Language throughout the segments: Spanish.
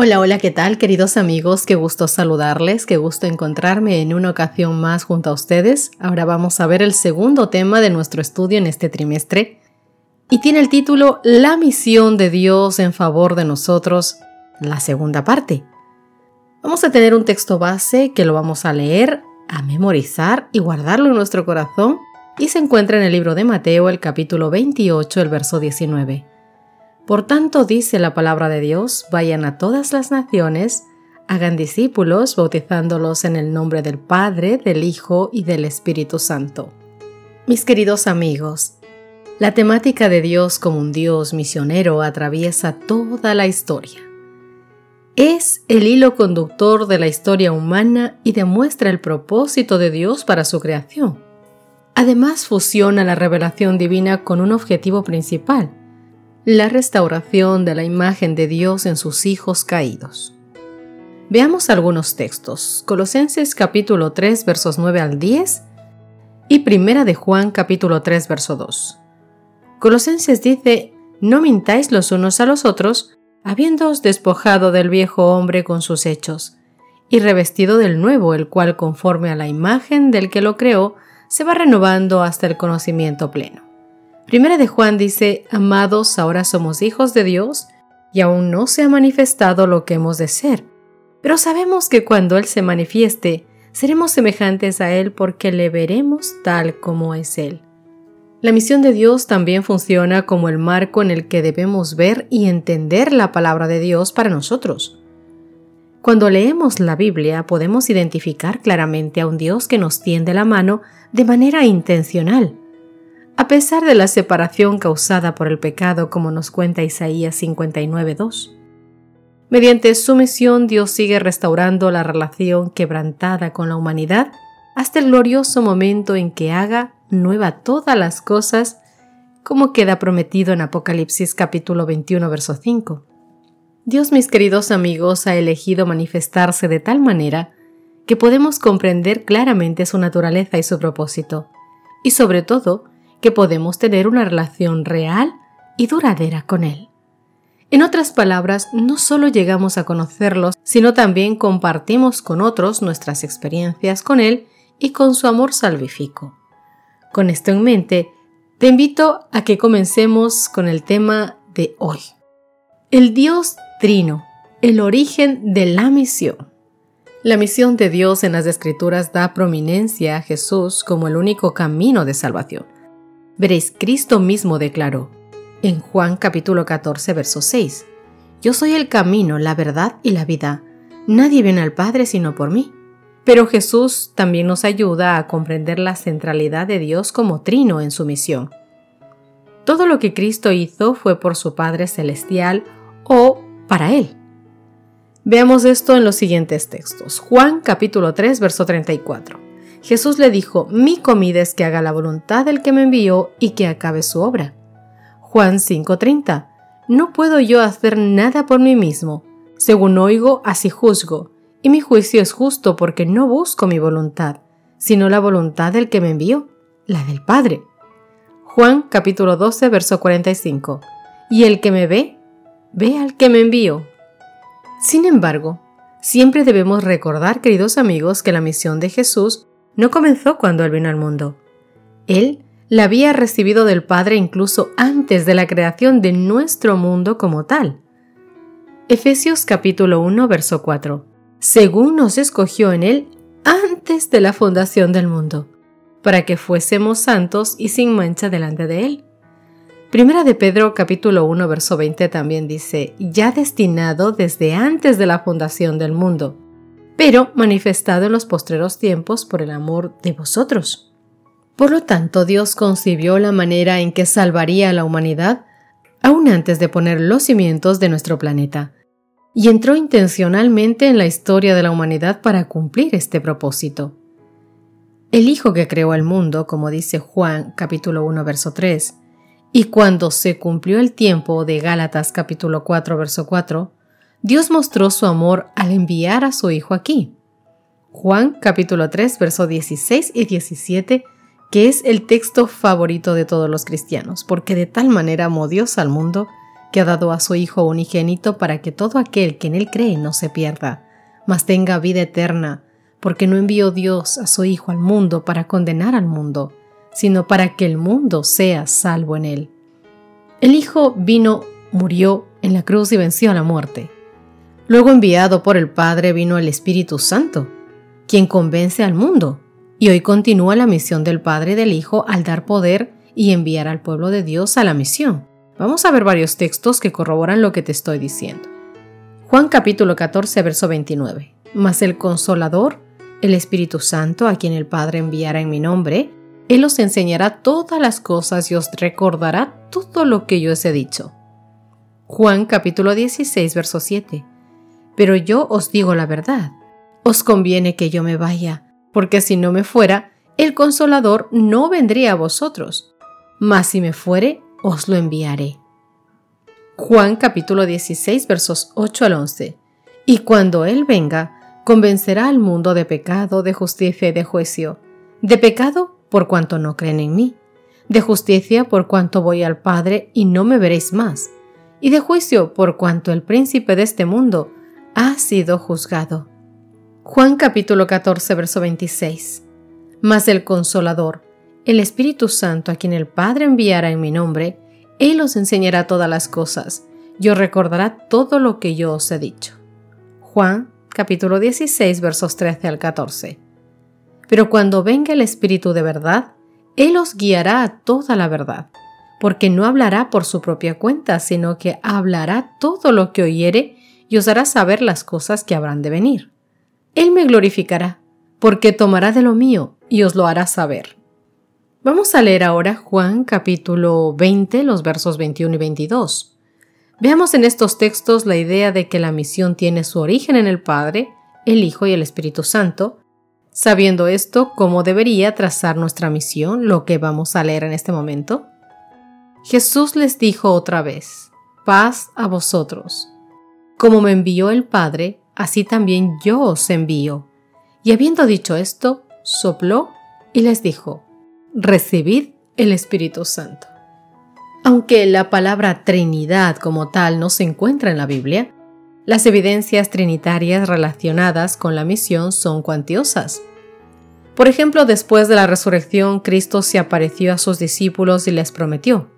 Hola, hola, ¿qué tal queridos amigos? Qué gusto saludarles, qué gusto encontrarme en una ocasión más junto a ustedes. Ahora vamos a ver el segundo tema de nuestro estudio en este trimestre y tiene el título La misión de Dios en favor de nosotros, la segunda parte. Vamos a tener un texto base que lo vamos a leer, a memorizar y guardarlo en nuestro corazón y se encuentra en el libro de Mateo el capítulo 28, el verso 19. Por tanto, dice la palabra de Dios, vayan a todas las naciones, hagan discípulos, bautizándolos en el nombre del Padre, del Hijo y del Espíritu Santo. Mis queridos amigos, la temática de Dios como un Dios misionero atraviesa toda la historia. Es el hilo conductor de la historia humana y demuestra el propósito de Dios para su creación. Además fusiona la revelación divina con un objetivo principal, la restauración de la imagen de Dios en sus hijos caídos. Veamos algunos textos. Colosenses capítulo 3 versos 9 al 10 y Primera de Juan capítulo 3 verso 2. Colosenses dice, no mintáis los unos a los otros, habiéndoos despojado del viejo hombre con sus hechos, y revestido del nuevo, el cual conforme a la imagen del que lo creó, se va renovando hasta el conocimiento pleno Primera de Juan dice, Amados, ahora somos hijos de Dios y aún no se ha manifestado lo que hemos de ser. Pero sabemos que cuando Él se manifieste, seremos semejantes a Él porque le veremos tal como es Él. La misión de Dios también funciona como el marco en el que debemos ver y entender la palabra de Dios para nosotros. Cuando leemos la Biblia podemos identificar claramente a un Dios que nos tiende la mano de manera intencional a pesar de la separación causada por el pecado, como nos cuenta Isaías 59.2. Mediante su misión, Dios sigue restaurando la relación quebrantada con la humanidad hasta el glorioso momento en que haga nueva todas las cosas, como queda prometido en Apocalipsis capítulo 21, verso 5. Dios, mis queridos amigos, ha elegido manifestarse de tal manera que podemos comprender claramente su naturaleza y su propósito, y sobre todo, que podemos tener una relación real y duradera con Él. En otras palabras, no solo llegamos a conocerlos, sino también compartimos con otros nuestras experiencias con Él y con su amor salvífico. Con esto en mente, te invito a que comencemos con el tema de hoy. El Dios Trino, el origen de la misión. La misión de Dios en las Escrituras da prominencia a Jesús como el único camino de salvación veréis Cristo mismo declaró en Juan capítulo 14, verso 6, Yo soy el camino, la verdad y la vida. Nadie viene al Padre sino por mí. Pero Jesús también nos ayuda a comprender la centralidad de Dios como trino en su misión. Todo lo que Cristo hizo fue por su Padre Celestial o para Él. Veamos esto en los siguientes textos. Juan capítulo 3, verso 34. Jesús le dijo, mi comida es que haga la voluntad del que me envió y que acabe su obra. Juan 5:30. No puedo yo hacer nada por mí mismo. Según oigo, así juzgo, y mi juicio es justo porque no busco mi voluntad, sino la voluntad del que me envió, la del Padre. Juan capítulo 12, verso 45. Y el que me ve, ve al que me envió. Sin embargo, siempre debemos recordar, queridos amigos, que la misión de Jesús no comenzó cuando Él vino al mundo. Él la había recibido del Padre incluso antes de la creación de nuestro mundo como tal. Efesios capítulo 1, verso 4. Según nos escogió en Él antes de la fundación del mundo, para que fuésemos santos y sin mancha delante de Él. Primera de Pedro capítulo 1, verso 20 también dice, ya destinado desde antes de la fundación del mundo pero manifestado en los postreros tiempos por el amor de vosotros. Por lo tanto, Dios concibió la manera en que salvaría a la humanidad aún antes de poner los cimientos de nuestro planeta, y entró intencionalmente en la historia de la humanidad para cumplir este propósito. el Hijo que creó el mundo, como dice Juan capítulo 1 verso 3, y cuando se cumplió el tiempo de Gálatas capítulo 4 verso 4, Dios mostró su amor al enviar a su Hijo aquí. Juan capítulo 3 verso 16 y 17, que es el texto favorito de todos los cristianos, porque de tal manera amó Dios al mundo que ha dado a su Hijo unigénito para que todo aquel que en él cree no se pierda, mas tenga vida eterna, porque no envió Dios a su Hijo al mundo para condenar al mundo, sino para que el mundo sea salvo en él. El Hijo vino, murió en la cruz y venció a la muerte. Luego enviado por el Padre vino el Espíritu Santo, quien convence al mundo, y hoy continúa la misión del Padre y del Hijo al dar poder y enviar al pueblo de Dios a la misión. Vamos a ver varios textos que corroboran lo que te estoy diciendo. Juan capítulo 14, verso 29. Mas el consolador, el Espíritu Santo, a quien el Padre enviará en mi nombre, Él os enseñará todas las cosas y os recordará todo lo que yo os he dicho. Juan capítulo 16, verso 7. Pero yo os digo la verdad. Os conviene que yo me vaya, porque si no me fuera, el consolador no vendría a vosotros. Mas si me fuere, os lo enviaré. Juan capítulo 16 versos 8 al 11. Y cuando Él venga, convencerá al mundo de pecado, de justicia y de juicio. De pecado por cuanto no creen en mí. De justicia por cuanto voy al Padre y no me veréis más. Y de juicio por cuanto el príncipe de este mundo ha sido juzgado. Juan capítulo 14 verso 26. Mas el consolador, el Espíritu Santo a quien el Padre enviará en mi nombre, Él os enseñará todas las cosas y os recordará todo lo que yo os he dicho. Juan capítulo 16 versos 13 al 14. Pero cuando venga el Espíritu de verdad, Él os guiará a toda la verdad, porque no hablará por su propia cuenta, sino que hablará todo lo que oyere y os hará saber las cosas que habrán de venir. Él me glorificará, porque tomará de lo mío y os lo hará saber. Vamos a leer ahora Juan capítulo 20, los versos 21 y 22. Veamos en estos textos la idea de que la misión tiene su origen en el Padre, el Hijo y el Espíritu Santo. Sabiendo esto, ¿cómo debería trazar nuestra misión? Lo que vamos a leer en este momento. Jesús les dijo otra vez, paz a vosotros. Como me envió el Padre, así también yo os envío. Y habiendo dicho esto, sopló y les dijo, recibid el Espíritu Santo. Aunque la palabra Trinidad como tal no se encuentra en la Biblia, las evidencias trinitarias relacionadas con la misión son cuantiosas. Por ejemplo, después de la resurrección, Cristo se apareció a sus discípulos y les prometió,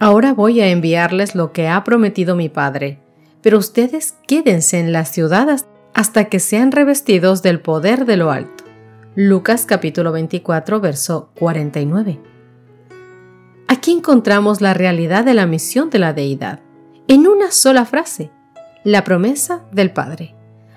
Ahora voy a enviarles lo que ha prometido mi Padre, pero ustedes quédense en las ciudades hasta que sean revestidos del poder de lo alto. Lucas capítulo 24, verso 49. Aquí encontramos la realidad de la misión de la deidad, en una sola frase, la promesa del Padre,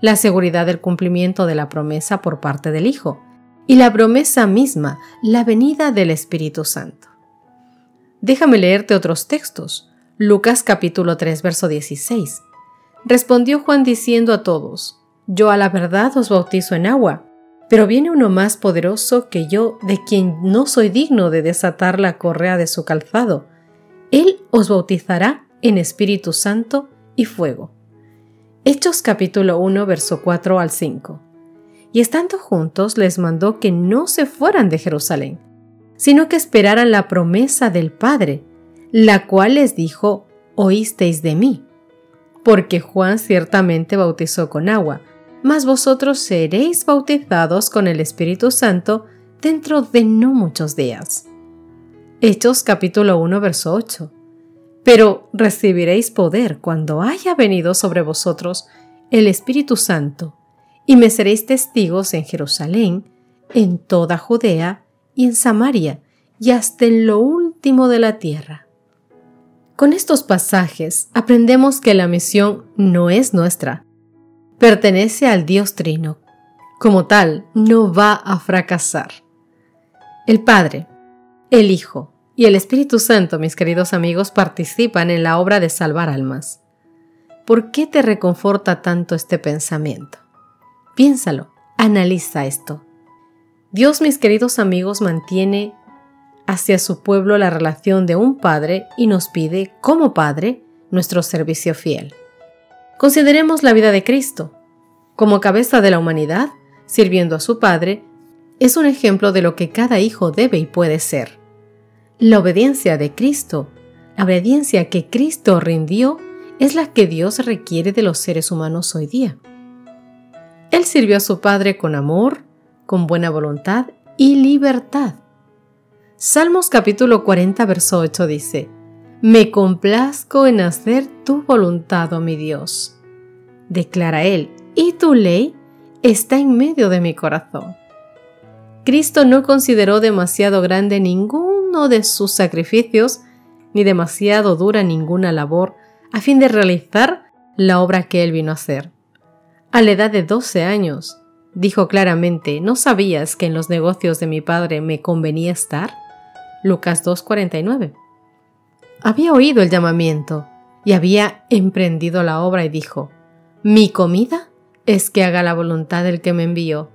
la seguridad del cumplimiento de la promesa por parte del Hijo, y la promesa misma, la venida del Espíritu Santo. Déjame leerte otros textos. Lucas capítulo 3, verso 16. Respondió Juan diciendo a todos, Yo a la verdad os bautizo en agua pero viene uno más poderoso que yo, de quien no soy digno de desatar la correa de su calzado. Él os bautizará en Espíritu Santo y fuego. Hechos capítulo 1, verso 4 al 5. Y estando juntos les mandó que no se fueran de Jerusalén, sino que esperaran la promesa del Padre, la cual les dijo, oísteis de mí. Porque Juan ciertamente bautizó con agua, mas vosotros seréis bautizados con el Espíritu Santo dentro de no muchos días. Hechos capítulo 1 verso 8. Pero recibiréis poder cuando haya venido sobre vosotros el Espíritu Santo, y me seréis testigos en Jerusalén, en toda Judea y en Samaria, y hasta en lo último de la tierra. Con estos pasajes aprendemos que la misión no es nuestra, pertenece al Dios Trino. Como tal, no va a fracasar. El Padre, el Hijo y el Espíritu Santo, mis queridos amigos, participan en la obra de salvar almas. ¿Por qué te reconforta tanto este pensamiento? Piénsalo, analiza esto. Dios, mis queridos amigos, mantiene hacia su pueblo la relación de un padre y nos pide, como padre, nuestro servicio fiel. Consideremos la vida de Cristo. Como cabeza de la humanidad, sirviendo a su Padre, es un ejemplo de lo que cada hijo debe y puede ser. La obediencia de Cristo, la obediencia que Cristo rindió, es la que Dios requiere de los seres humanos hoy día. Él sirvió a su Padre con amor, con buena voluntad y libertad. Salmos capítulo 40, verso 8 dice, Me complazco en hacer tu voluntad, oh mi Dios. Declara Él, y tu ley está en medio de mi corazón. Cristo no consideró demasiado grande ninguno de sus sacrificios, ni demasiado dura ninguna labor, a fin de realizar la obra que él vino a hacer. A la edad de 12 años, dijo claramente, ¿no sabías que en los negocios de mi padre me convenía estar? Lucas 2.49. Había oído el llamamiento y había emprendido la obra y dijo, mi comida es que haga la voluntad del que me envió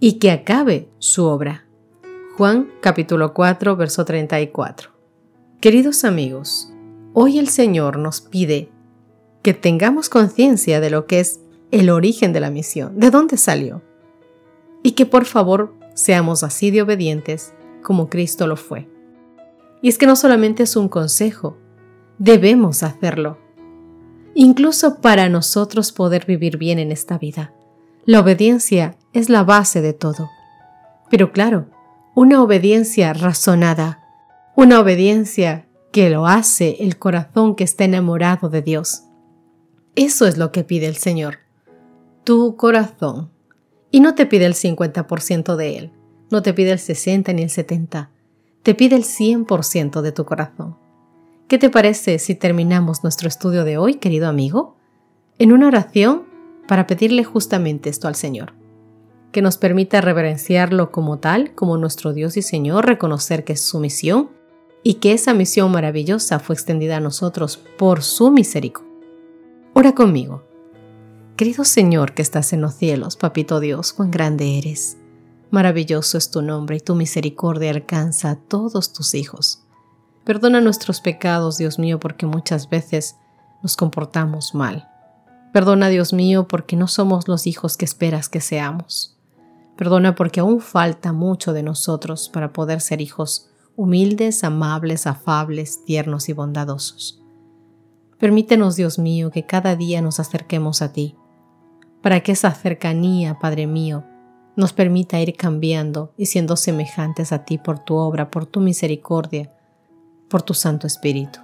y que acabe su obra. Juan capítulo 4, verso 34. Queridos amigos, hoy el Señor nos pide que tengamos conciencia de lo que es el origen de la misión, de dónde salió, y que por favor seamos así de obedientes como Cristo lo fue. Y es que no solamente es un consejo, debemos hacerlo incluso para nosotros poder vivir bien en esta vida. La obediencia es la base de todo. Pero claro, una obediencia razonada, una obediencia que lo hace el corazón que está enamorado de Dios. Eso es lo que pide el Señor, tu corazón. Y no te pide el 50% de él, no te pide el 60 ni el 70, te pide el 100% de tu corazón. ¿Qué te parece si terminamos nuestro estudio de hoy, querido amigo, en una oración para pedirle justamente esto al Señor? Que nos permita reverenciarlo como tal, como nuestro Dios y Señor, reconocer que es su misión y que esa misión maravillosa fue extendida a nosotros por su misericordia. Ora conmigo. Querido Señor que estás en los cielos, Papito Dios, cuán grande eres. Maravilloso es tu nombre y tu misericordia alcanza a todos tus hijos. Perdona nuestros pecados, Dios mío, porque muchas veces nos comportamos mal. Perdona, Dios mío, porque no somos los hijos que esperas que seamos. Perdona porque aún falta mucho de nosotros para poder ser hijos humildes, amables, afables, tiernos y bondadosos. Permítenos, Dios mío, que cada día nos acerquemos a ti, para que esa cercanía, Padre mío, nos permita ir cambiando y siendo semejantes a ti por tu obra, por tu misericordia, por tu Santo Espíritu.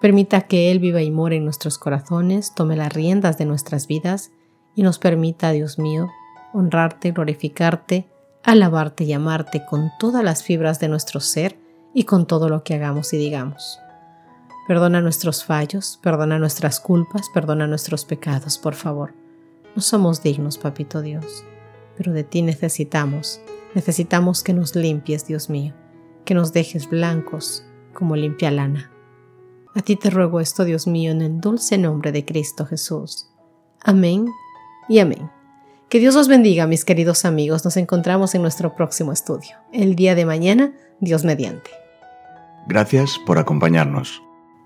Permita que Él viva y more en nuestros corazones, tome las riendas de nuestras vidas y nos permita, Dios mío, honrarte, glorificarte, alabarte y amarte con todas las fibras de nuestro ser y con todo lo que hagamos y digamos. Perdona nuestros fallos, perdona nuestras culpas, perdona nuestros pecados, por favor. No somos dignos, Papito Dios, pero de ti necesitamos. Necesitamos que nos limpies, Dios mío, que nos dejes blancos, como limpia lana. A ti te ruego esto, Dios mío, en el dulce nombre de Cristo Jesús. Amén y amén. Que Dios os bendiga, mis queridos amigos. Nos encontramos en nuestro próximo estudio. El día de mañana, Dios mediante. Gracias por acompañarnos.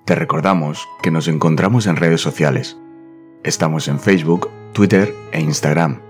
Te recordamos que nos encontramos en redes sociales. Estamos en Facebook, Twitter e Instagram